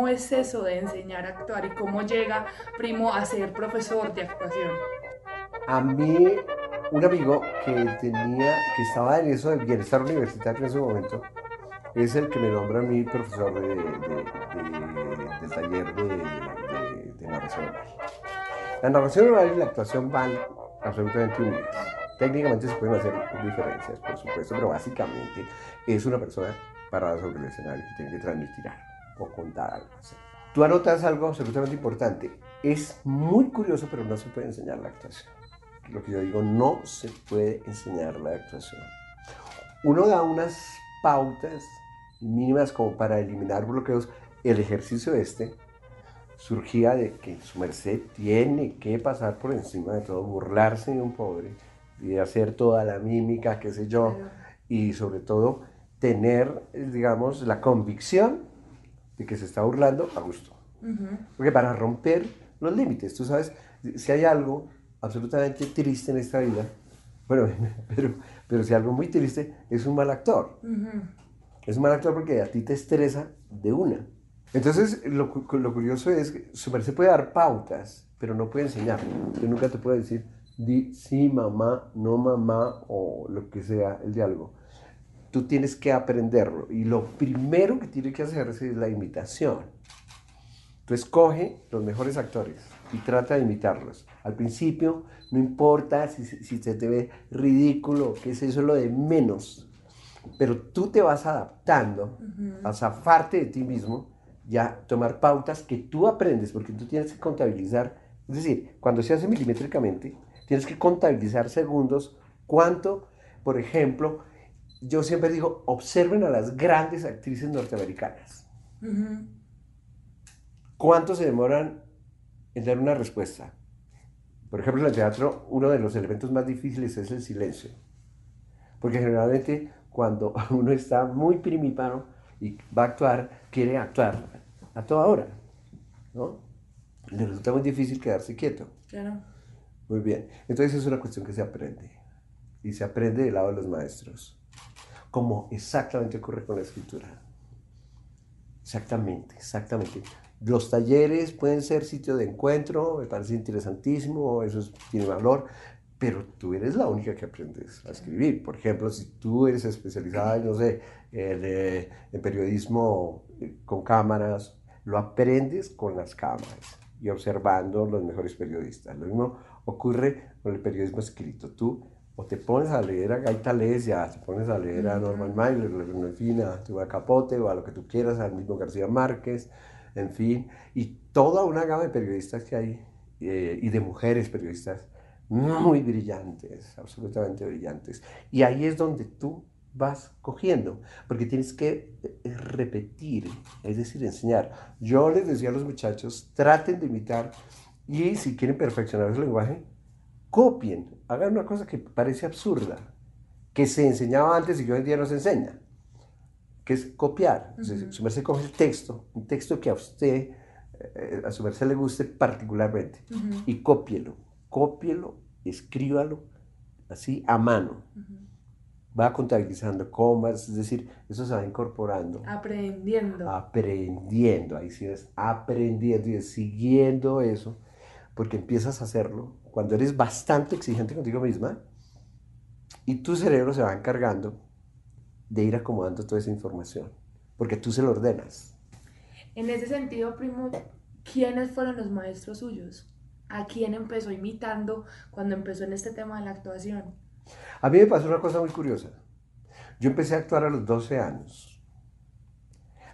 ¿Cómo es eso de enseñar a actuar y cómo llega Primo a ser profesor de actuación? A mí, un amigo que tenía, que estaba en eso del bienestar universitario en ese momento, es el que me nombra a mí profesor de, de- de- del taller de, narración oral. La narración oral y la actuación van absolutamente unidas. Técnicamente se pueden hacer diferencias, por supuesto, pero básicamente es una persona parada sobre el escenario que tiene que transmitir algo o contar algo. Tú anotas algo absolutamente importante. Es muy curioso, pero no se puede enseñar la actuación. Lo que yo digo, no se puede enseñar la actuación. Uno da unas pautas mínimas como para eliminar bloqueos. El ejercicio este surgía de que su merced tiene que pasar por encima de todo, burlarse de un pobre y hacer toda la mímica, qué sé yo, y sobre todo tener, digamos, la convicción de que se está burlando a gusto. Porque para romper los límites, tú sabes, si hay algo absolutamente triste en esta vida, bueno, pero, pero si algo muy triste es un mal actor. Es un mal actor porque a ti te estresa de una. Entonces, lo, lo curioso es que su merced puede dar pautas, pero no puede enseñar. Yo nunca te puedo decir, di sí, mamá, no mamá, o lo que sea el diálogo. Tú tienes que aprenderlo. Y lo primero que tiene que hacer es la imitación. Tú escoge los mejores actores y trata de imitarlos. Al principio, no importa si, se te ve ridículo, que es eso lo de menos, pero tú te vas adaptando a zafarte de ti mismo y a tomar pautas que tú aprendes, porque tú tienes que contabilizar. Es decir, cuando se hace milimétricamente, tienes que contabilizar segundos, cuánto, por ejemplo, yo siempre digo, observen a las grandes actrices norteamericanas. ¿Cuánto se demoran en dar una respuesta? Por ejemplo, en el teatro, uno de los elementos más difíciles es el silencio. Porque generalmente cuando uno está muy primipano y va a actuar, quiere actuar a toda hora. ¿no? Le resulta muy difícil quedarse quieto. Claro. Muy bien. Entonces es una cuestión que se aprende. Y se aprende del lado de los maestros. Como exactamente ocurre con la escritura. Exactamente, exactamente. Los talleres pueden ser sitio de encuentro, me parece interesantísimo, eso es- tiene valor, pero tú eres la única que aprendes a escribir. Por ejemplo, si tú eres especializada, no sé, en, eh, en periodismo eh, con cámaras, lo aprendes con las cámaras y observando los mejores periodistas. Lo mismo ocurre con el periodismo escrito. Tú o te pones a leer a Gaita Lesia, te pones a leer a Norman Mailer, en fin, a Tuba Capote o a lo que tú quieras, al mismo García Márquez, en fin, y toda una gama de periodistas que hay eh, y de mujeres periodistas muy brillantes, absolutamente brillantes. Y ahí es donde tú vas cogiendo, porque tienes que eh, repetir, es decir, enseñar. Yo les decía a los muchachos, traten de imitar y si quieren perfeccionar su lenguaje, copien, hagan una cosa que parece absurda, que se enseñaba antes y que hoy en día no se enseña, que es copiar. Entonces, Su merced coge el texto, un texto que a usted, eh, a su merced le guste particularmente, y cópielo, cópielo, escríbalo así a mano. Va contabilizando comas, es decir, eso se va incorporando Aprendiendo. aprendiendo, ahí sí es aprendiendo y es siguiendo eso, porque empiezas a hacerlo cuando eres bastante exigente contigo misma y tu cerebro se va encargando de ir acomodando toda esa información, porque tú se lo ordenas. En ese sentido, primo, ¿quiénes fueron los maestros suyos? ¿A quién empezó imitando cuando empezó en este tema de la actuación? A mí me pasó una cosa muy curiosa. Yo empecé a actuar a los 12 años,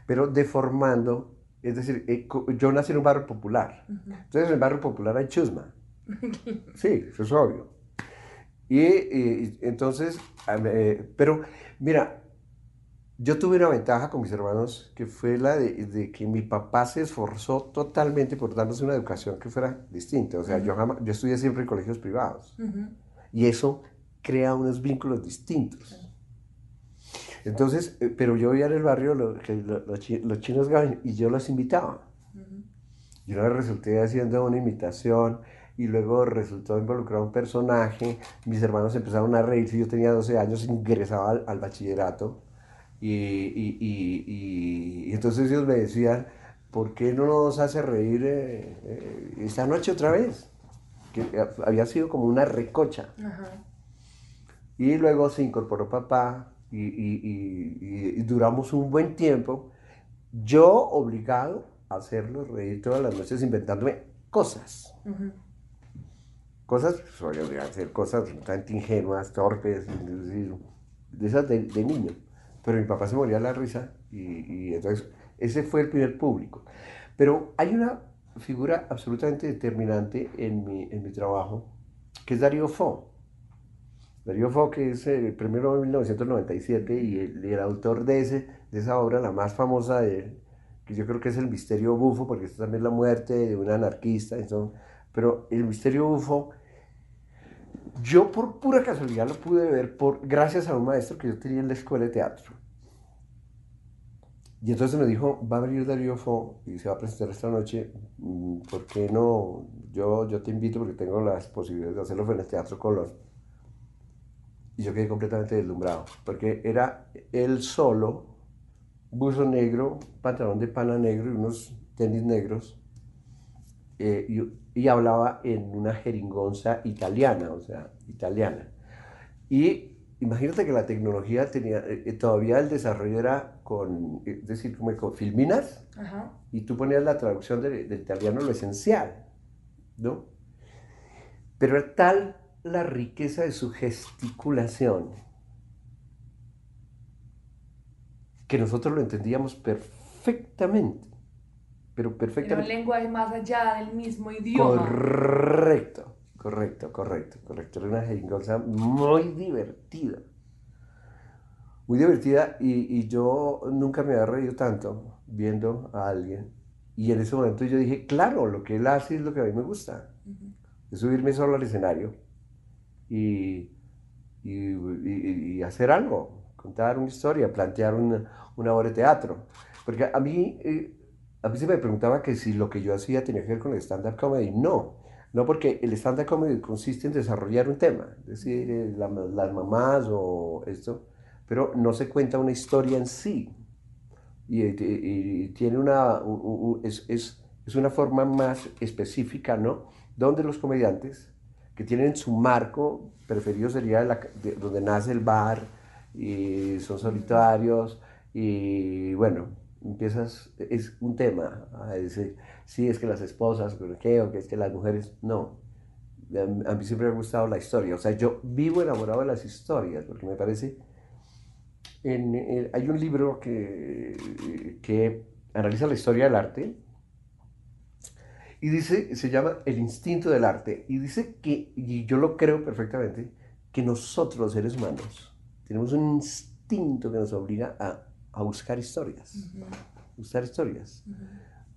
pero deformando Es decir, eh, yo nací en un barrio popular. Entonces en el barrio popular hay chusma. Sí, eso es obvio. Y, entonces, eh, pero mira, yo tuve una ventaja con mis hermanos que fue la de, de que mi papá se esforzó totalmente por darnos una educación que fuera distinta. O sea, yo, jamás, yo estudié siempre en colegios privados. Ujú. Y eso crea unos vínculos distintos. Entonces, eh, pero yo veía en el barrio lo- que lo- los, chi- los chinos gaban y yo los invitaba. Y una vez resulté haciendo una imitación y luego resultó involucrado un personaje. Mis hermanos empezaron a reírse. Yo tenía 12 años, ingresaba al, al bachillerato. Y, y- y- y- entonces ellos me decían, ¿por qué no nos hace reír eh, eh, esta noche otra vez? Que había sido como una recocha. Ajá. Y luego se incorporó papá y, duramos un buen tiempo. Yo obligado a hacerlos reír todas las noches inventándome cosas. Ujú. Cosas, pues, obviamente, hacer cosas absolutamente ingenuas, torpes, de esas de, de niño. Pero mi papá se moría de la risa y, y entonces ese fue el primer público. Pero hay una figura absolutamente determinante en mi, en mi trabajo, que es Darío Fo. Darío Fo, que es el primero en 1997 y el, el autor de, ese, de esa obra, la más famosa de él, que yo creo que es el misterio bufo, porque es también la muerte de un anarquista, entonces, pero el misterio bufo, yo por pura casualidad lo pude ver por, gracias a un maestro que yo tenía en la escuela de teatro. Y entonces me dijo, va a venir Darío Fo y se va a presentar esta noche, mm, ¿por qué no? Yo, yo te invito porque tengo las posibilidades de hacerlo en el Teatro Colón. Y yo quedé completamente deslumbrado, porque era él solo, buzo negro, pantalón de pana negro y unos tenis negros, eh, y, y hablaba en una jeringonza italiana, o sea, italiana. Y imagínate que la tecnología tenía, eh, eh, todavía el desarrollo era con, eh, es decir, como con filminas, Ajá. y tú ponías la traducción del, del italiano lo esencial, ¿no? Pero era tal la riqueza de su gesticulación que nosotros lo entendíamos perfectamente, pero Era un perfectamente. lenguaje más allá del mismo idioma. Correcto, correcto, correcto, correcto. Era una jeringonza muy divertida. Muy divertida y, y yo nunca me había reído tanto viendo a alguien. Y en ese momento yo dije, claro, lo que él hace es lo que a mí me gusta. Es subirme solo al escenario y, y- y- y hacer algo, contar una historia, plantear una, una obra de teatro. Porque a mí, eh, a mí se me preguntaba que si lo que yo hacía tenía que ver con el stand-up comedy. No, no porque el stand-up comedy consiste en desarrollar un tema, es decir, eh, la- las mamás o esto, pero no se cuenta una historia en sí. Y, y- y tiene una, es, es- es una forma más específica, ¿no? Donde los comediantes, que tienen su marco preferido sería la de- donde nace el bar, y son solitarios, y bueno, empiezas, es un tema, a decir, sí, es que las esposas, qué, o que es que las mujeres, no. A, mí siempre me ha gustado la historia, o sea, yo vivo enamorado de las historias, porque me parece en- en- hay un libro que, que analiza la historia del arte y dice, se llama El instinto del arte, y dice que, y yo lo creo perfectamente, que nosotros los seres humanos tenemos un instinto que nos obliga a, a buscar historias, buscar historias.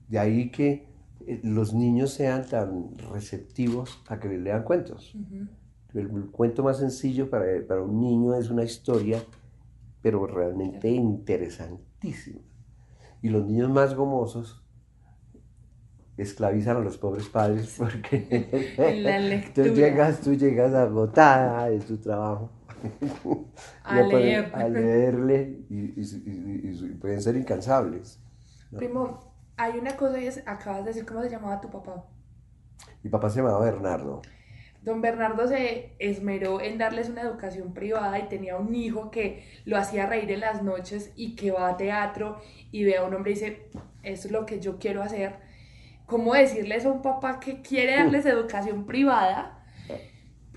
De ahí que eh, los niños sean tan receptivos a que les lean cuentos. El, cuento más sencillo para, para un niño es una historia, pero realmente interesantísima. Y los niños más gomosos esclavizan a los pobres padres porque En la tú lectura. llegas, tú llegas agotada de tu trabajo. A leer. a leerle y, y- y- y- y pueden ser incansables. Primo, hay una cosa y es, acabas de decir cómo se llamaba tu papá. Mi papá se llamaba Bernardo. Don Bernardo se esmeró en darles una educación privada y tenía un hijo que lo hacía reír en las noches y que va a teatro y ve a un hombre y dice, esto es lo que yo quiero hacer. ¿Cómo decirles a un papá que quiere darles educación privada?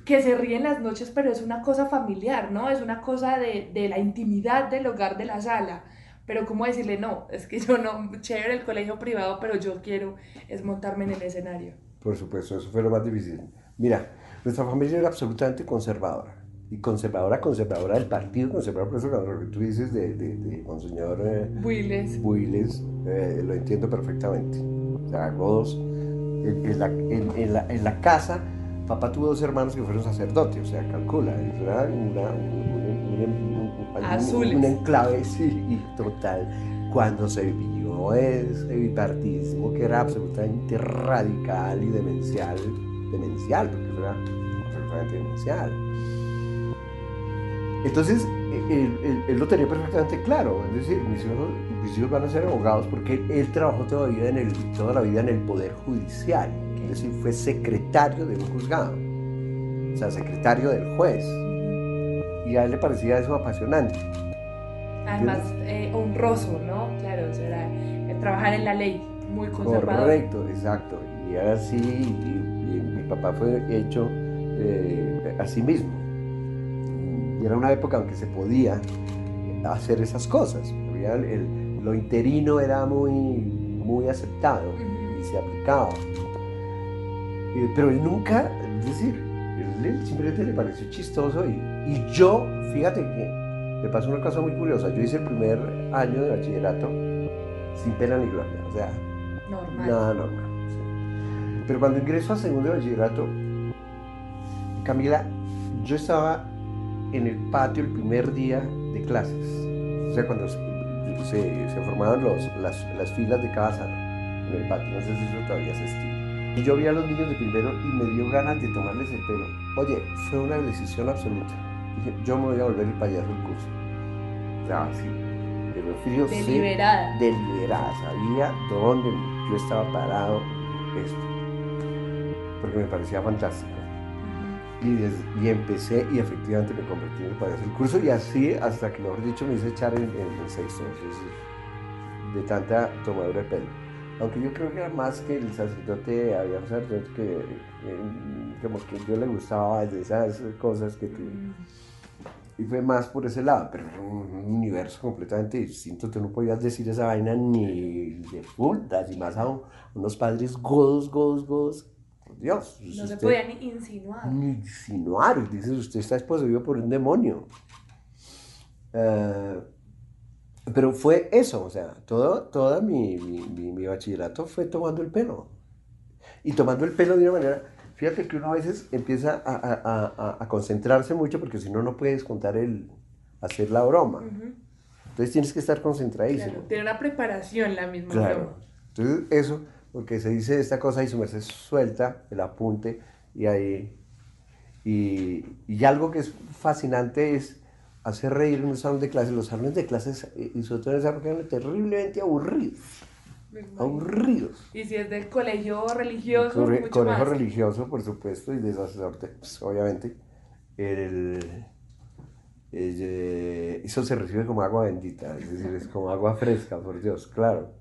Que se ríe en las noches, pero es una cosa familiar, ¿no? Es una cosa de, de la intimidad del hogar de la sala. pero cómo decirle no, es que yo no, chévere el colegio privado, pero yo quiero es montarme en el escenario. Por supuesto, eso fue lo más difícil. Mira, nuestra familia era absolutamente conservadora. Y conservadora, conservadora del partido, conservadora, por eso lo que tú dices de, de, de Monseñor eh, Builes. Builes, eh, lo entiendo perfectamente. O sea, Godos, en, en la, en, en la, en la casa, papá tuvo dos hermanos que fueron sacerdotes, o sea, calcula, eso era una, un, un- un- un- Azules. un enclave sí, total. Cuando se vivió ese bipartidismo que era absolutamente radical y demencial, demencial, porque era absolutamente demencial. Entonces, él, él- él lo tenía perfectamente claro, es decir, mis hijos, mis hijos van a ser abogados porque él, él trabajó todavía en el, toda la vida en el Poder Judicial, es decir, fue secretario de un juzgado, o sea, secretario del juez. Y a él le parecía eso apasionante. Además, eh, honroso, ¿no? Claro, o sea, era, eh, trabajar en la ley, muy conservador. Correcto, exacto. Y era así, y, y mi papá fue hecho eh, a sí mismo. Y era una época en que se podía hacer esas cosas. Había el- el- lo interino era muy, muy aceptado y se aplicaba. Pero él nunca, es decir, él, simplemente le pareció chistoso y, y yo, fíjate que me pasó una cosa muy curiosa. Yo hice el primer año de bachillerato sin pena ni gloria. O sea, Normal. Nada normal. sí. Pero cuando ingreso a segundo de bachillerato, Camila, yo estaba en el patio el primer día de clases. O sea, cuando se, se- formaban los, las, las filas de cada salón en el patio. No sé si eso todavía se estila. Y yo vi a los niños de primero y me dio ganas de tomarles el pelo. Oye, fue una decisión absoluta. Dije, yo me voy a volver el payaso del curso. O sea, sí. Pero frío sí Deliberada. deliberada, sabía dónde yo estaba parado esto, porque me parecía fantástico. Y, des- y empecé y efectivamente me convertí en el payaso del curso y así hasta que, mejor dicho, me hice echar en, en, en sexto, es decir, de tanta tomadura de pelo. Aunque yo creo que era más que el sacerdote, había un sacerdote que eh, como que yo le gustaba de esas cosas que tú... Y fue más por ese lado, pero era un, un universo completamente distinto. Tú no podías decir esa vaina ni de putas, y más a un- unos padres godos, godos, godos. Por Dios. No se podía ni insinuar. ni insinuar. Dices, usted está poseído por un demonio. Eh, pero fue eso, o sea, todo, toda mi, mi, mi- mi bachillerato fue tomando el pelo. Y tomando el pelo de una manera, fíjate que uno a veces empieza a, a- a- concentrarse mucho porque si no, no puedes contar el, hacer la broma. Entonces tienes que estar concentradísimo. claro. Tiene una preparación la misma Claro. broma. Entonces, eso, porque se dice esta cosa y su merced suelta el apunte y ahí. Y, y algo que es fascinante es hacer reír en un salón de clases. Los salones de clases, eh, y sobre todo en esa época, eran terriblemente aburridos. Aburridos. Y si es del colegio religioso, Corre- mucho colegio más. religioso, por supuesto, y de sacerdote, pues, obviamente. El, el, eh, eso se recibe como agua bendita, es decir, es como agua fresca, por Dios, claro.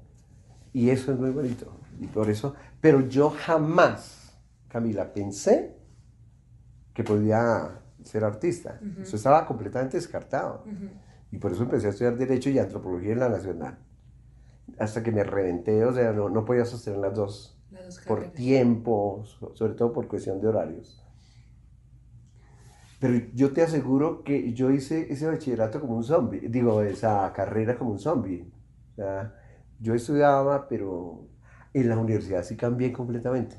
Y eso es muy bonito. Y por eso, pero yo jamás, Camila, pensé que podía ser artista. Eso estaba completamente descartado. Y por eso empecé a estudiar Derecho y Antropología en la Nacional. Hasta que me reventé, o sea, no, no podía sostener las dos Las dos por tiempo, so- sobre todo por cuestión de horarios. Pero yo te aseguro que yo hice ese bachillerato como un zombie, digo, esa carrera como un zombie. O sea, yo estudiaba, pero en la universidad sí cambié completamente.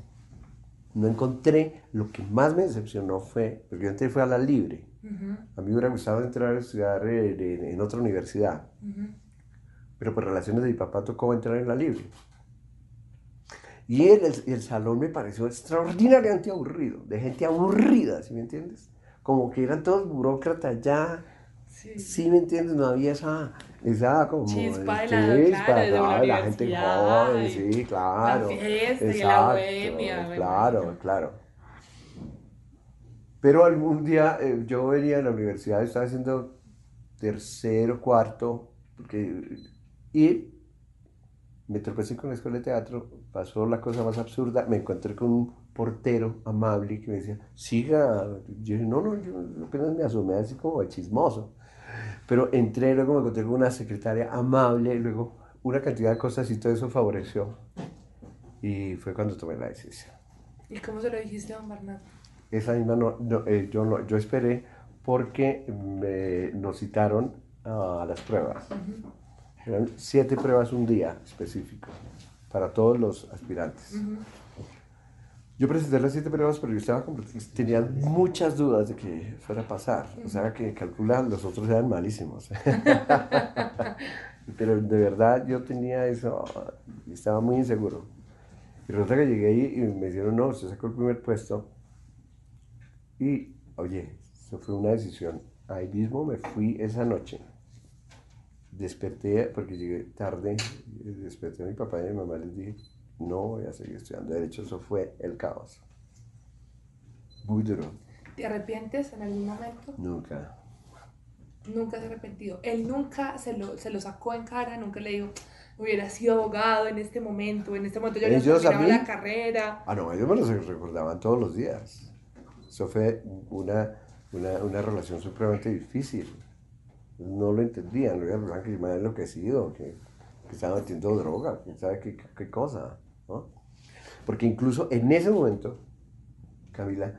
No encontré, lo que más me decepcionó fue, porque yo entré fue a la libre. A mí me hubiera gustado entrar a estudiar en, en- en otra universidad, pero por relaciones de mi papá tocó entrar en la libre. Y el, el- el salón me pareció extraordinariamente aburrido, de gente aburrida, ¿sí me entiendes? Como que eran todos burócratas ya, Sí. ¿sí me entiendes? No había esa, esa como... Chispa de la- claro, de la claro, la gente joven, sí, claro. la fiesta y la exacto, bohemia, Claro, claro. Pero algún día eh, yo venía de la universidad, estaba haciendo tercero, cuarto, porque, y me tropecé con la escuela de teatro, pasó la cosa más absurda, me encontré con un portero amable que me decía, siga, yo dije, no, no, yo apenas me asomé así como de chismoso. Pero entré, luego me encontré con una secretaria amable, luego una cantidad de cosas y todo eso favoreció. Y fue cuando tomé la decisión. ¿Y cómo se lo dijiste a don Bernardo? Esa misma no, no, eh, yo, no, yo esperé porque me, nos citaron a las pruebas. Eran siete pruebas un día específico para todos los aspirantes. Yo presenté las siete pruebas, pero yo estaba tenía muchas dudas de que fuera a pasar. O sea, que calculan, los otros eran malísimos. pero de verdad yo tenía eso, estaba muy inseguro. Y resulta que llegué ahí y me dijeron, no, usted sacó el primer puesto. Y, oye, eso fue una decisión. Ahí mismo me fui esa noche. Desperté, porque llegué tarde, desperté a mi papá y a mi mamá, les dije, no voy a seguir estudiando Derecho, eso fue el caos. Muy duro, ¿Te arrepientes en algún momento? nunca. Nunca se arrepentido. Él nunca se lo, se lo sacó en cara, nunca le dijo, hubiera sido abogado en este momento, en este momento yo ¿Ellos mí? la carrera. Ah, no, ellos me lo recordaban todos los días. Eso fue una, una, una relación supremamente difícil. No lo entendían, lo pensaban que yo me había enloquecido, que, que estaba metiendo droga, quién sabe qué, qué- cosa, ¿no? Porque incluso en ese momento, Camila,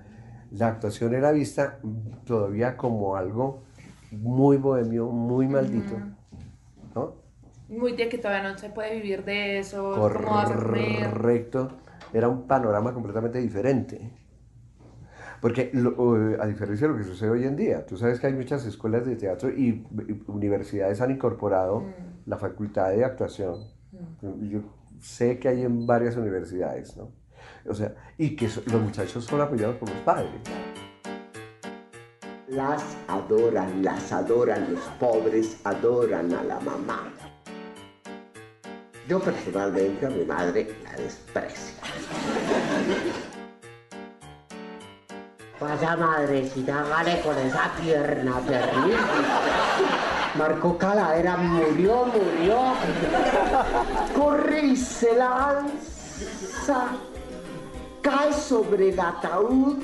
la actuación era vista todavía como algo muy bohemio, muy maldito, ¿no? Muy de que todavía no se puede vivir de eso. Correcto. Era un panorama completamente diferente. Porque lo- eh, a diferencia de lo que sucede hoy en día, tú sabes que hay muchas escuelas de teatro y, y universidades han incorporado Mm. La facultad de actuación. Yo sé que hay en varias universidades, ¿no? O sea, y que los muchachos son apoyados por los padres. Las adoran, las adoran, los pobres adoran a la mamá. Yo personalmente a mi madre la desprecio. Vaya madrecita, hágale con esa pierna terrible. Marcó caladera, murió, murió. Corre y se lanza. Cae sobre el ataúd.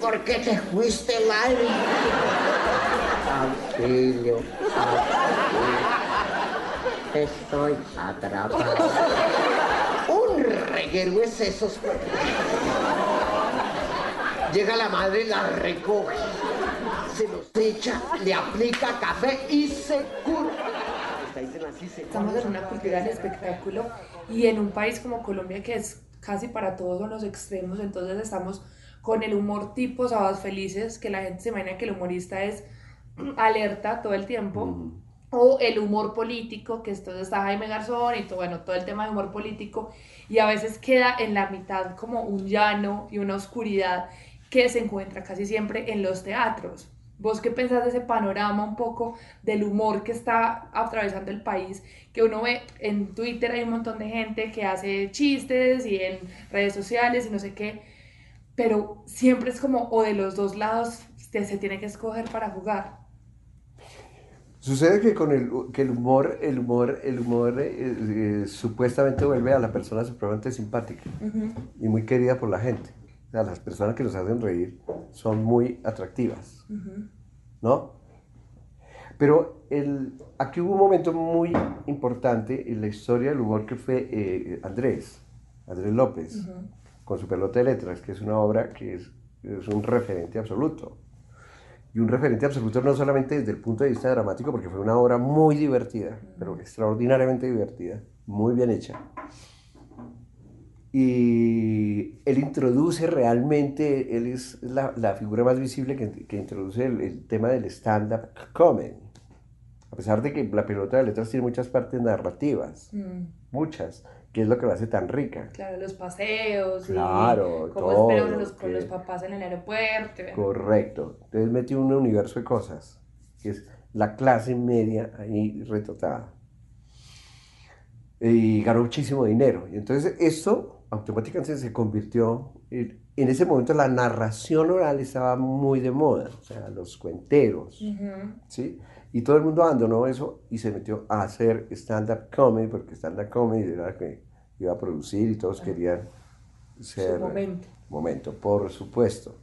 ¿Por qué te fuiste, madre? Auxilio, auxilio. Estoy atrapado. Un reguero es esos. Llega la madre, la recoge, se los echa, le aplica café y se cura. Estamos en una cultura del espectáculo y en un país como Colombia que es casi para todos son los extremos, entonces estamos con el humor tipo sábados felices, que la gente se imagina que el humorista es alerta todo el tiempo, o el humor político, que entonces está Jaime Garzón y todo, bueno, todo el tema de humor político, y a veces queda en la mitad como un llano y una oscuridad que se encuentra casi siempre en los teatros. ¿Vos qué pensás de ese panorama un poco del humor que está atravesando el país? Que uno ve en Twitter hay un montón de gente que hace chistes y en redes sociales y no sé qué, pero siempre es como o de los dos lados se se tiene que escoger para jugar. Sucede que con el, que el humor, el humor, el humor eh, eh, supuestamente vuelve a la persona supremamente simpática y muy querida por la gente. O sea, las personas que nos hacen reír son muy atractivas, ¿no? Pero el, aquí hubo un momento muy importante en la historia del humor que fue eh, Andrés, Andrés López, con su pelota de letras, que es una obra que es, es un referente absoluto. Y un referente absoluto no solamente desde el punto de vista dramático, porque fue una obra muy divertida, pero extraordinariamente divertida, muy bien hecha. Y él introduce realmente, él es la, la figura más visible que, que introduce el, el tema del stand-up comedy. A pesar de que la pelota de letras tiene muchas partes narrativas, muchas, que es lo que lo hace tan rica. Claro, los paseos, Claro, y cómo todo, espera uno los, con los papás en el aeropuerto. Correcto. Entonces metió un universo de cosas, que es la clase media ahí retratada. Y ganó muchísimo dinero. Y entonces esto automáticamente se convirtió, en, ese momento la narración oral estaba muy de moda, o sea, los cuenteros, ¿sí? Y todo el mundo abandonó eso y se metió a hacer stand-up comedy, porque stand-up comedy era que iba a producir y todos querían ser... momento. Momento, por supuesto.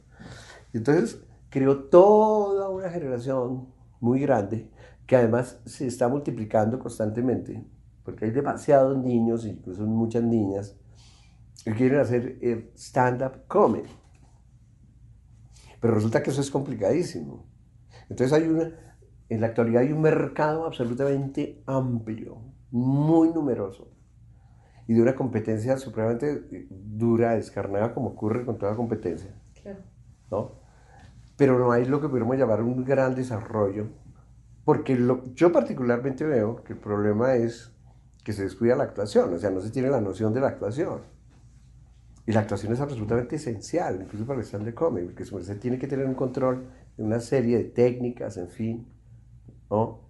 Entonces creó toda una generación muy grande que además se está multiplicando constantemente, porque hay demasiados niños, incluso muchas niñas, que quieren hacer eh, stand-up comedy. Pero resulta que eso es complicadísimo. Entonces hay una, en la actualidad hay un mercado absolutamente amplio, muy numeroso, y de una competencia supremamente eh, dura, descarnada, como ocurre con toda competencia. Claro. ¿no? Pero no hay lo que podemos llamar un gran desarrollo, porque lo, yo particularmente veo que el problema es que se descuida la actuación, o sea, no se tiene la noción de la actuación. Y la actuación es absolutamente esencial, incluso para el stand de comedy, porque se tiene que tener un control de una serie de técnicas, en fin, ¿no?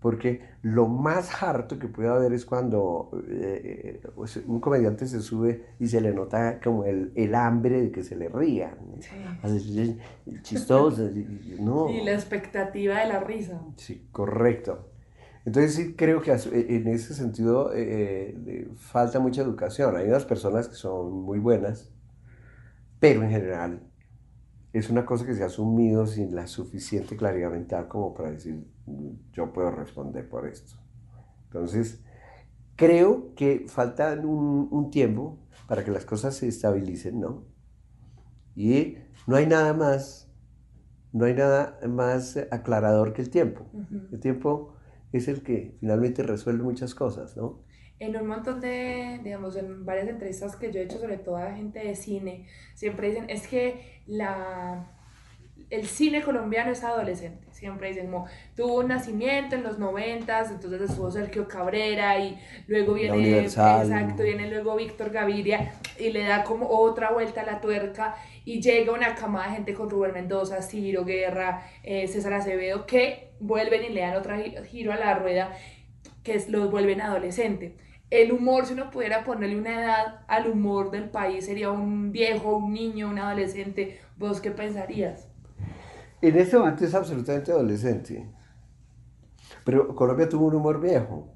Porque lo más harto que puede haber es cuando eh, pues, un comediante se sube y se le nota como el, el hambre de que se le rían. Chistoso. y- no. Y la expectativa de la risa. Sí, correcto. Entonces sí creo que e- en ese sentido eh, eh, falta mucha educación. Hay unas personas que son muy buenas, pero en general es una cosa que se ha asumido sin la suficiente claridad mental como para decir, "Mm, yo puedo responder por esto. Entonces, creo que falta un, un tiempo para que las cosas se estabilicen, ¿no? Y no hay nada más, no hay nada más aclarador que el tiempo. El tiempo es el que finalmente resuelve muchas cosas, ¿no? En un montón de, digamos, en varias entrevistas que yo he hecho, sobre todo a gente de cine, siempre dicen, es que la, el cine colombiano es adolescente. Siempre dicen, como, tuvo un nacimiento en los noventas, entonces estuvo Sergio Cabrera y luego viene, exacto, viene luego Víctor Gaviria y le da como otra vuelta a la tuerca y llega una camada de gente con Rubén Mendoza, Ciro Guerra, eh, César Acevedo, que vuelven y le dan otro gi- giro a la rueda que es, los vuelven adolescente. El humor, si uno pudiera ponerle una edad al humor del país, sería un viejo, un niño, un adolescente. ¿Vos qué pensarías? En este momento es absolutamente adolescente. Pero Colombia tuvo un humor viejo.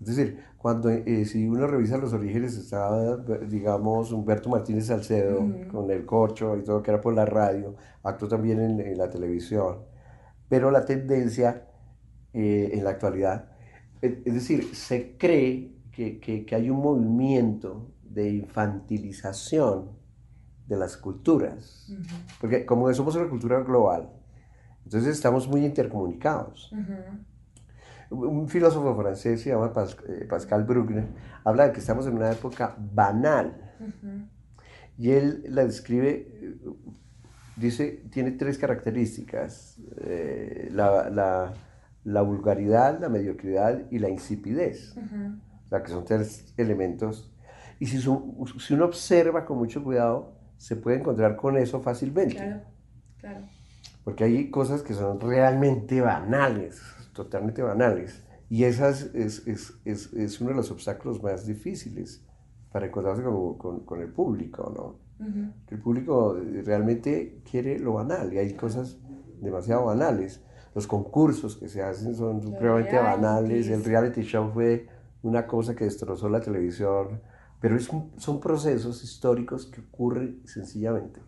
Es decir, cuando eh, si uno revisa los orígenes, estaba, digamos, Humberto Martínez Salcedo con el corcho y todo, que era por la radio, actuó también en, en la televisión. Pero la tendencia eh, en la actualidad, es decir, se cree que, que- que hay un movimiento de infantilización de las culturas. Porque como somos una cultura global, entonces estamos muy intercomunicados. Un filósofo francés se llama eh, Pascal Bruckner, habla de que estamos en una época banal. Y él la describe, eh, dice, tiene tres características, eh, la, la- la vulgaridad, la mediocridad y la insipidez. O sea, que son tres elementos. Y si, su- si uno observa con mucho cuidado, se puede encontrar con eso fácilmente. Claro, claro. Porque hay cosas que son realmente banales, totalmente banales. Y esas es, es, es, es uno de los obstáculos más difíciles para encontrarse con, con, con el público, ¿no? Que el público eh, realmente quiere lo banal y hay cosas demasiado banales. Los concursos que se hacen son supremamente banales. El reality show fue una cosa que destrozó la televisión. Pero es un- son procesos históricos que ocurren sencillamente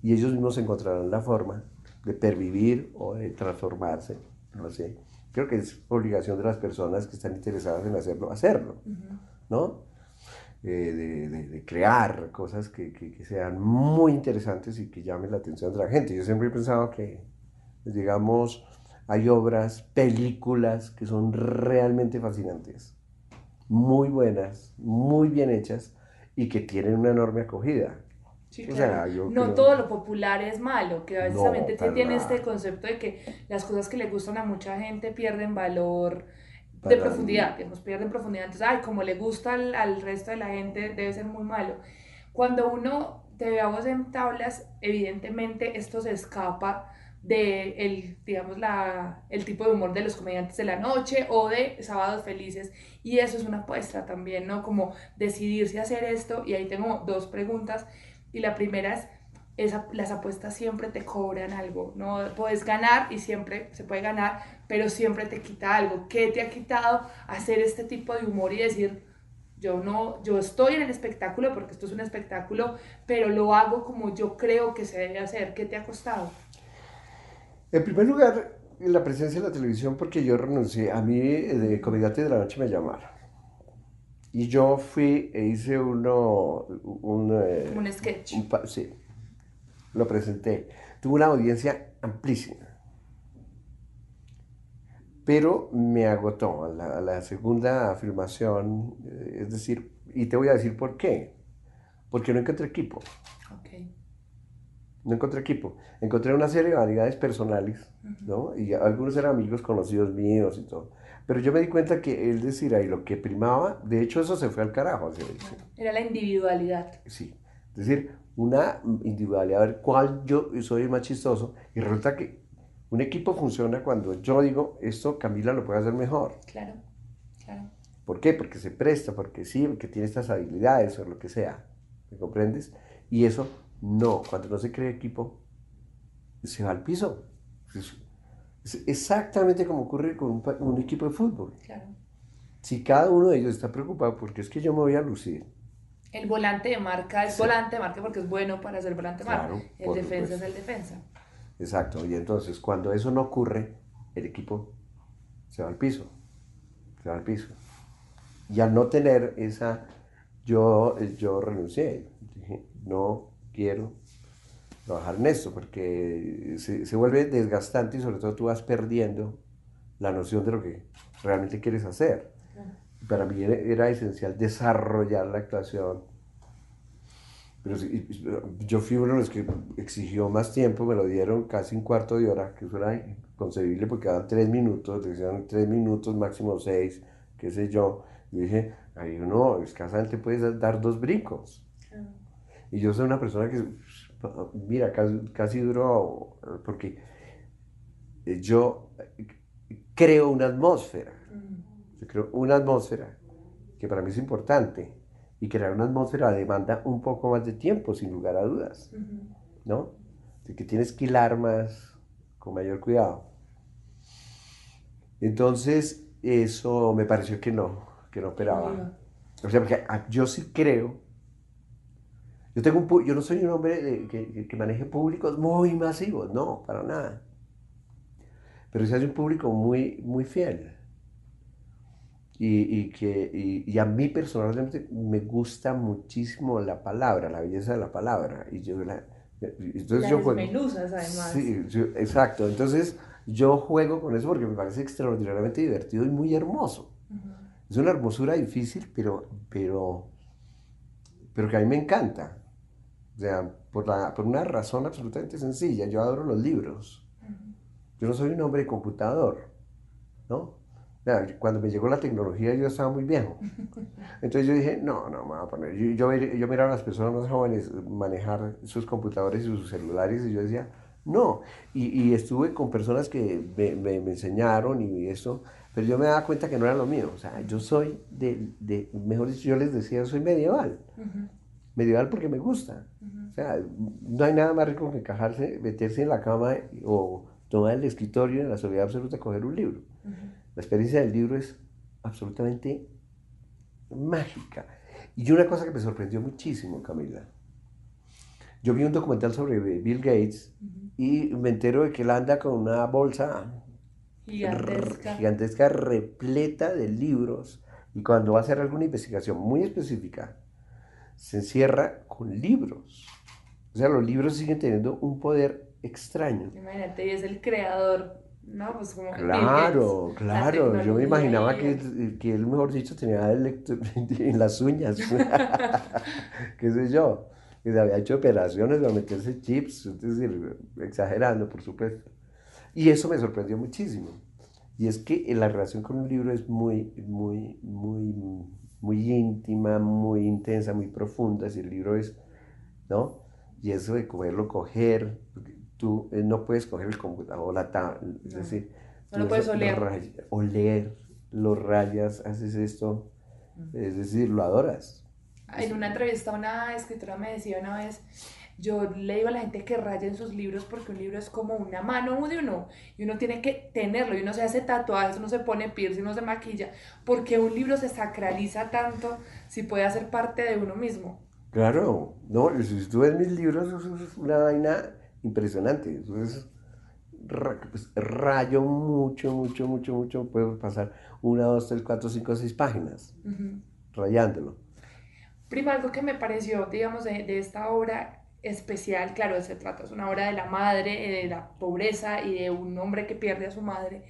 y ellos mismos encontrarán la forma de pervivir o de transformarse, no sé. Creo que es obligación de las personas que están interesadas en hacerlo, hacerlo, ¿no? Eh, de, de- de crear cosas que, que- que sean muy interesantes y que llamen la atención de la gente. Yo siempre he pensado que, digamos, hay obras, películas que son realmente fascinantes, muy buenas, muy bien hechas y que tienen una enorme acogida. Sí, O claro. sea, yo no creo- todo lo popular es malo, que a veces No, para tiene este concepto de que las cosas que le gustan a mucha gente pierden valor de profundidad, digamos, pierden profundidad. Entonces, ay, como le gusta al, al resto de la gente, debe ser muy malo. Cuando uno te ve a vos en tablas, evidentemente esto se escapa de el, digamos, la, el tipo de humor de los comediantes de la noche o de Sábados Felices. Y eso es una apuesta también, ¿no? Como decidirse a hacer esto. Y ahí tengo dos preguntas. Y la primera es, esa- las apuestas siempre te cobran algo, ¿no? Puedes ganar y siempre se puede ganar, pero siempre te quita algo. ¿Qué te ha quitado hacer este tipo de humor y decir, Yo no, yo estoy en el espectáculo porque esto es un espectáculo, pero lo hago como yo creo que se debe hacer. ¿Qué te ha costado? En primer lugar, la presencia de la televisión porque yo renuncié. A mí de comediante de la noche me llamaron. Y yo fui e hice uno, un, eh, un sketch. un sí, lo presenté. Tuve una audiencia amplísima. Pero me agotó a la, la segunda afirmación, eh, es decir, y te voy a decir por qué. Porque no encontré equipo. Ok. No encontré equipo. Encontré una serie de vanidades personales, ¿no? Y algunos eran amigos conocidos míos y todo. Pero yo me di cuenta que él decir ahí lo que primaba, de hecho eso se fue al carajo. así dice. Era la individualidad. Sí. Es decir, una individualidad, a ver cuál yo soy el más chistoso. Y resulta que un equipo funciona cuando yo digo, esto Camila lo puede hacer mejor. Claro, claro. ¿Por qué? Porque se presta, porque sí, porque tiene estas habilidades o lo que sea. ¿Me comprendes? Y eso no, cuando no se crea equipo, se va al piso. Es, exactamente como ocurre con un, un equipo de fútbol. Claro. Si cada uno de ellos está preocupado porque es que yo me voy a lucir, El volante de marca es volante de marca porque es bueno para ser volante de marca. El defensa supuesto. es el defensa. Exacto, y entonces cuando eso no ocurre, el equipo se va al piso, se va al piso. Y al no tener esa, yo, yo renuncié, dije, no quiero trabajar en esto, porque se, se vuelve desgastante y sobre todo tú vas perdiendo la noción de lo que realmente quieres hacer. Para mí era, era esencial desarrollar la actuación, pero y- yo fui uno de los que exigió más tiempo, me lo dieron casi un cuarto de hora, que eso era inconcebible porque daban tres minutos, decían tres minutos, máximo seis, qué sé yo. Y dije, ahí uno escasamente puedes dar dos brincos. Y yo soy una persona que, mira, casi, casi duro, porque yo creo una atmósfera. Yo creo una atmósfera que para mí es importante. Y crear una atmósfera demanda un poco más de tiempo, sin lugar a dudas. ¿No? De que tienes que hilar más, con mayor cuidado. Entonces, eso me pareció que no, que no operaba. O sea, porque ah, yo sí creo. Yo, tengo un, yo no soy un hombre de- que, maneje públicos muy masivos, no, para nada. Pero sí hay un público muy, muy fiel. Y, y que, y, y a mí personalmente me gusta muchísimo la palabra, la belleza de la palabra. Y yo la, entonces Las yo juego. además. Sí, yo- exacto. Entonces yo juego con eso porque me parece extraordinariamente divertido y muy hermoso. Es una hermosura difícil, pero, pero, pero que a mí me encanta. O sea, por, la, por una razón absolutamente sencilla. Yo adoro los libros. Yo no soy un hombre de computador, ¿no? Cuando me llegó la tecnología yo estaba muy viejo. Entonces yo dije, no, no, me voy a poner. Yo, yo, miraba a las personas más jóvenes manejar sus computadores y sus celulares y yo decía, no. Y, y estuve con personas que me, me- me enseñaron y eso, pero yo me daba cuenta que no era lo mío. O sea, yo soy de, de mejor dicho, yo les decía, soy medieval. Medieval porque me gusta. Sea, no hay nada más rico que encajarse, meterse en la cama o tomar el escritorio en la soledad absoluta, coger un libro. La experiencia del libro es absolutamente mágica. Y una cosa que me sorprendió muchísimo, Camila. Yo vi un documental sobre Bill Gates y me entero de que él anda con una bolsa Gigantesca. gigantesca repleta de libros y cuando va a hacer alguna investigación muy específica, se encierra con libros. O sea, los libros siguen teniendo un poder extraño. Imagínate, y es el creador, ¿no? Pues como Claro, Gates, la claro. Yo me imaginaba que, el- que él, mejor dicho, tenía electro- en las uñas. ¿Qué sé yo? Que se había hecho operaciones para meterse chips, es decir, exagerando, por supuesto. Y eso me sorprendió muchísimo. Y es que la relación con un libro es muy, muy, muy, muy íntima, muy intensa, muy profunda. Si el libro es, ¿no? Y eso de poderlo coger, tú eh, no puedes coger el computador o la tablet, es No. decir, No lo puedes lo oler. ray- oler, lo rayas, haces esto, es decir, lo adoras. En una entrevista una escritora me decía una vez, Yo le digo a la gente que rayen sus libros porque un libro es como una mano de uno y uno tiene que tenerlo y uno se hace tatuajes, uno se pone piercing, uno se maquilla, porque un libro se sacraliza tanto si puede hacer parte de uno mismo. Claro, no, si tú ves mis libros, eso es una vaina impresionante. Eso es pues, rayo mucho, mucho, mucho, mucho. Puedo pasar una, dos, tres, cuatro, cinco, seis páginas rayándolo. Prima, algo que me pareció, digamos, de, de esta obra especial, claro, se trata, es una obra de la madre, eh, de la pobreza y de un hombre que pierde a su madre,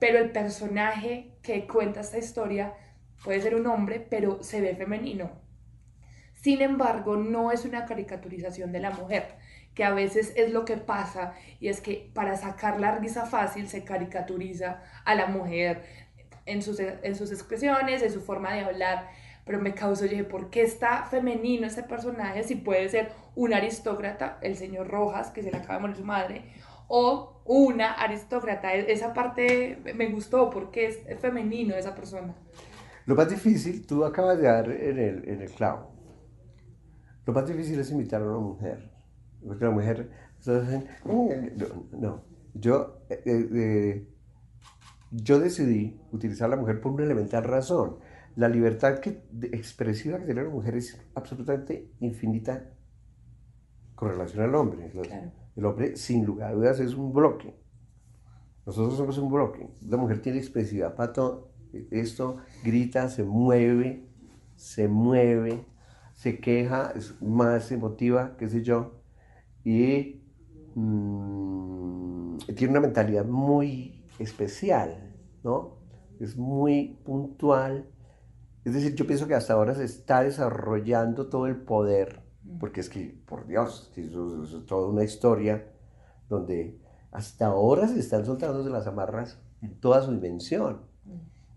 pero el personaje que cuenta esta historia puede ser un hombre, pero se ve femenino. Sin embargo, no es una caricaturización de la mujer, que a veces es lo que pasa, y es que para sacar la risa fácil se caricaturiza a la mujer en sus, en sus expresiones, en su forma de hablar, pero me causó, dije, ¿por qué está femenino ese personaje si puede ser un aristócrata, el señor Rojas, que se le acaba de morir su madre, o una aristócrata? E- Esa parte me gustó porque es femenino esa persona. Lo más difícil, tú acabas de dar en el, en el clavo. Lo más difícil es imitar a una mujer. Porque la mujer. No. Yo, eh, eh, yo decidí utilizar a la mujer por una elemental razón. La libertad que, de- expresiva que tiene la mujer es absolutamente infinita con relación al hombre. Claro. El hombre, sin lugar a dudas, es un bloque. Nosotros somos un bloque. La mujer tiene expresividad para todo. Esto grita, se mueve, se mueve, se queja, es más emotiva, qué sé yo. Y mm, tiene una mentalidad muy especial, ¿no? Es muy puntual. Es decir, yo pienso que hasta ahora se está desarrollando todo el poder, porque es que, por Dios, eso, eso es toda una historia donde hasta ahora se están soltando de las amarras en toda su dimensión.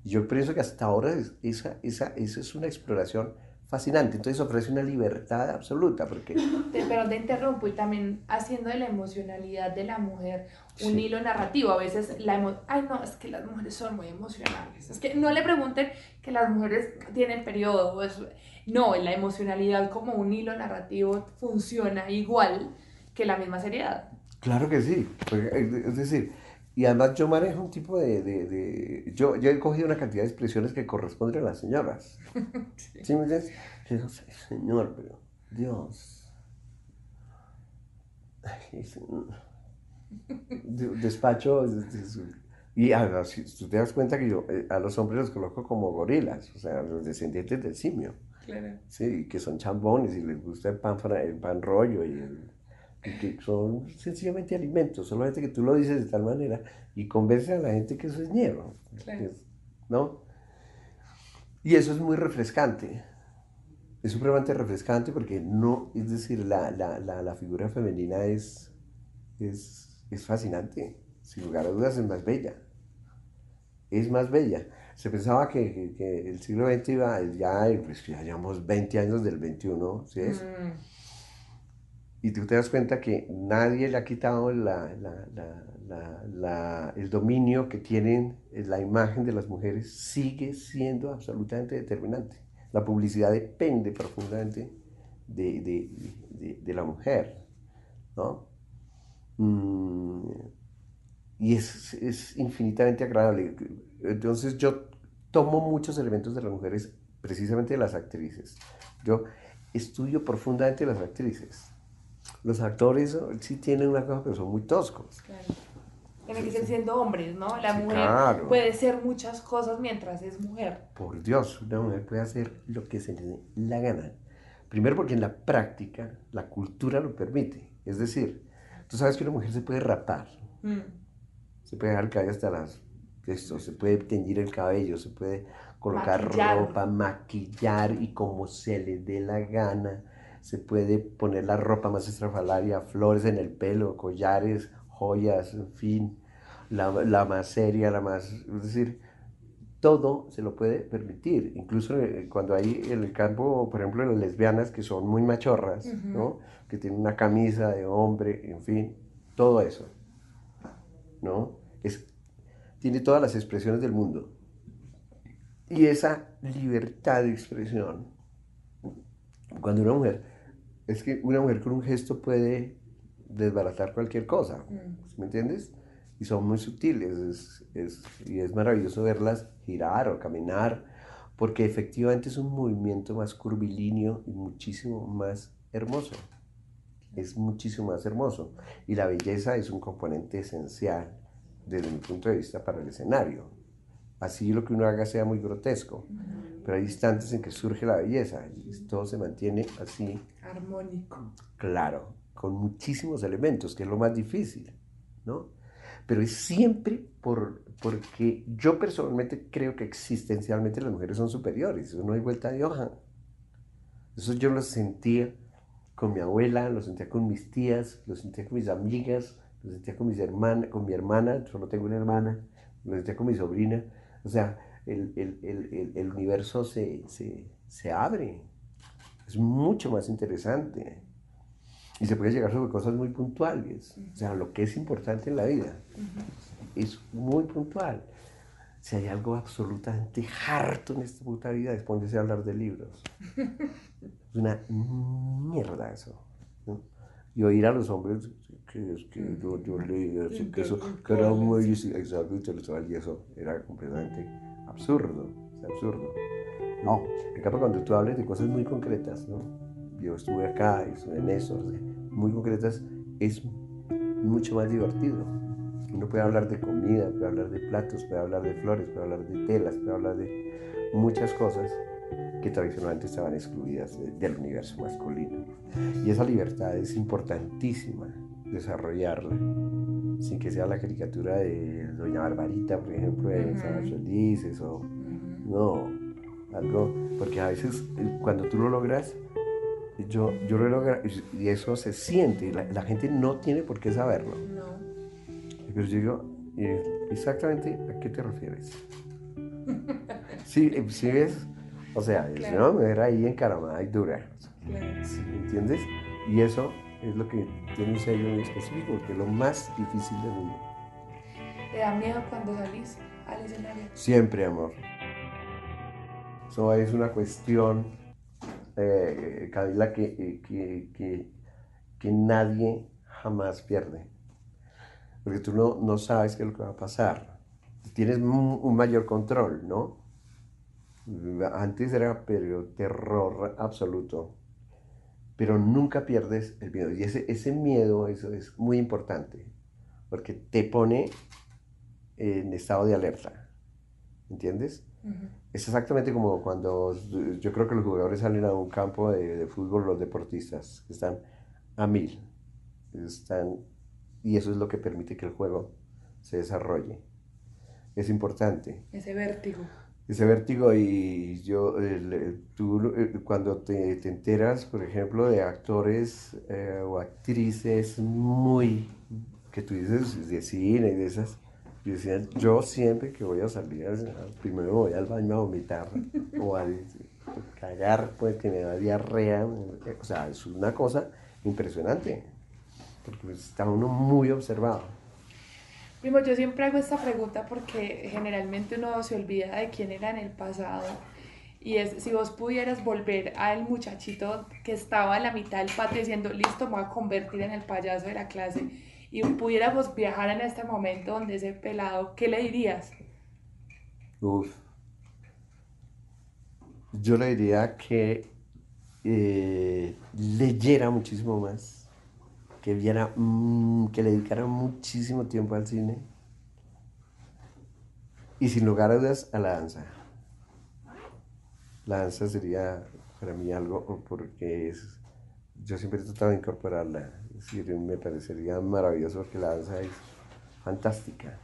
Yo pienso que hasta ahora es- esa, esa, esa es una exploración fascinante. Entonces ofrece una libertad absoluta, porque Te- Pero te interrumpo y también haciendo de la emocionalidad de la mujer un Sí. hilo narrativo. A veces la emo ay no, es que las mujeres son muy emocionales. Es que no le pregunten que las mujeres tienen periodo. es- No, la emocionalidad como un hilo narrativo funciona igual que la misma seriedad. Claro que sí. Es decir, y además yo manejo un tipo de... de- de- yo, yo he cogido una cantidad de expresiones que corresponden a las señoras. ¿Sí me entiendes? Yo digo, "Sí, señor, pero Dios. Ay, despacho... es- es- y si tú te das cuenta que yo eh, a los hombres los coloco como gorilas, o sea, los descendientes del simio. Claro. Sí, que son chambones y les gusta el pan, el pan rollo y, el- y que son sencillamente alimentos, solamente que tú lo dices de tal manera y convence a la gente que eso es ñero, Claro. ¿no? Y eso es muy refrescante, es supremamente refrescante porque no, es decir, la, la, la, la figura femenina es, es, es fascinante, sin lugar a dudas es más bella, es más bella. Se pensaba que, que- que el siglo XX iba ya, pues ya llevamos 20 años del 21, ¿sí es? Mm, Y tú te das cuenta que nadie le ha quitado la- el dominio que tienen eh, la imagen de las mujeres, sigue siendo absolutamente determinante. La publicidad depende profundamente de, de- de- de la mujer, ¿no? Mm, y es, es infinitamente agradable. Entonces yo tomo muchos elementos de las mujeres, precisamente de las actrices. Yo estudio profundamente las actrices. Los actores sí tienen una cosa, pero son muy toscos. claro. Tienen que ser siendo hombres, ¿no? La Sí, mujer claro. puede ser muchas cosas mientras es mujer. Por Dios, una mujer puede hacer lo que se le dé la gana. Primero porque en la práctica la cultura lo permite. Es decir, tú sabes que una mujer se puede rapar, Mm, se puede dejar el cabello hasta las... Esto, se puede teñir el cabello, se puede colocar Maquillar. ropa, maquillar y como se le dé la gana. Se puede poner la ropa más estrafalaria, flores en el pelo, collares, joyas, en fin, la, la más seria, la más... Es decir, todo se lo puede permitir. Incluso eh, cuando hay en el campo, por ejemplo, las lesbianas que son muy machorras, Ujú. ¿no? Que tienen una camisa de hombre, en fin, todo eso, ¿no? Es, tiene todas las expresiones del mundo. Y esa libertad de expresión, cuando una mujer es que una mujer con un gesto puede desbaratar cualquier cosa, Mm. ¿sí ¿me entiendes? Y son muy sutiles, es- es- y es maravilloso verlas girar o caminar, porque efectivamente es un movimiento más curvilíneo y muchísimo más hermoso. Es muchísimo más hermoso. Y la belleza es un componente esencial desde mi punto de vista para el escenario. Así lo que uno haga sea muy grotesco, pero hay instantes en que surge la belleza y todo se mantiene así Armónico. claro, con muchísimos elementos, que es lo más difícil, ¿no? Pero es siempre por, porque yo personalmente creo que existencialmente las mujeres son superiores, eso no hay vuelta de hoja. Eso yo lo sentía con mi abuela, lo sentía con mis tías, lo sentía con mis amigas, lo sentía con mis hermanas, con mi hermana, solo tengo una hermana, lo sentía con mi sobrina. O sea, el, el- el- el- universo se, se, se abre, es mucho más interesante. Y se puede llegar sobre cosas muy puntuales. O sea, lo que es importante en la vida es muy puntual. Si hay algo absolutamente harto en esta puta vida, es ponerse a hablar de libros. Es una mierda eso. Y oír a los hombres que es que yo, yo leí, así que eso, que era muy exacto, intelectual, y eso era completamente absurdo. Absurdo. No, cambio cuando tú hables de cosas muy concretas, ¿no? Yo estuve acá, estuve en eso, o sea, muy concretas, es mucho más divertido. Uno puede hablar de comida, puede hablar de platos, puede hablar de flores, puede hablar de telas, puede hablar de muchas cosas que tradicionalmente estaban excluidas de- del universo masculino. Y esa libertad es importantísima desarrollarla, sin que sea la caricatura de Doña Barbarita, por ejemplo, de Sábados Felices, o no, algo, porque a veces eh, cuando tú lo logras, yo, yo lo logro y eso se siente, y la, la gente no tiene por qué saberlo. No. Pero yo digo, eh, exactamente a qué te refieres. Sí, eh, sí ves, o sea, es Claro. una mujer ahí encaramada y dura, Claro. ¿sí? ¿me entiendes? Y eso es lo que tiene un sello muy específico, porque es lo más difícil del mundo. ¿Te da miedo cuando salís al escenario? Siempre, amor. Eso es una cuestión, eh, Camila, que, eh, que, que, que nadie jamás pierde. Porque tú no, no sabes qué es lo que va a pasar. Tienes un mayor control, ¿no? Antes era pero terror absoluto, pero nunca pierdes el miedo. Y ese, ese miedo, eso es muy importante, porque te pone en estado de alerta. ¿Entiendes? Es exactamente como cuando yo creo que los jugadores salen a un campo de, de fútbol, los deportistas, que están a mil. Están, y eso es lo que permite que el juego se desarrolle. Es importante. Ese vértigo. Ese vértigo y yo, el- tú eh, cuando te, te enteras, por ejemplo, de actores eh, o actrices muy, que tú dices de cine y de esas, y decían, yo siempre que voy a salir, primero me voy al baño a vomitar o a cagar, pues que me da diarrea, eh, o sea, es una cosa impresionante, porque pues, está uno muy observado. Primo, yo siempre hago esta pregunta porque generalmente uno se olvida de quién era en el pasado. Y es, si vos pudieras volver al muchachito que estaba en la mitad del patio diciendo, listo, me voy a convertir en el payaso de la clase, y pudiéramos viajar en este momento donde ese pelado, ¿qué le dirías? Uf. Yo le diría que eh, leyera muchísimo más, que viera, mm, que le dedicara muchísimo tiempo al cine. Y sin lugar a dudas a la danza. La danza sería para mí algo porque es, yo siempre he tratado de incorporarla, es decir, me parecería maravilloso porque la danza es fantástica.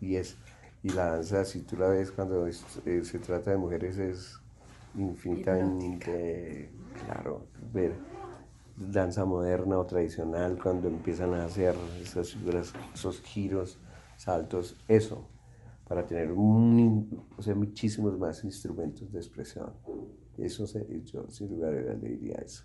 Y es y la danza si tú la ves cuando es- eh, se trata de mujeres es infinitamente claro ver danza moderna o tradicional cuando empiezan a hacer esas figuras esos giros saltos eso para tener o sea, muchísimos más instrumentos de expresión. Eso yo sin lugar a dudas le diría eso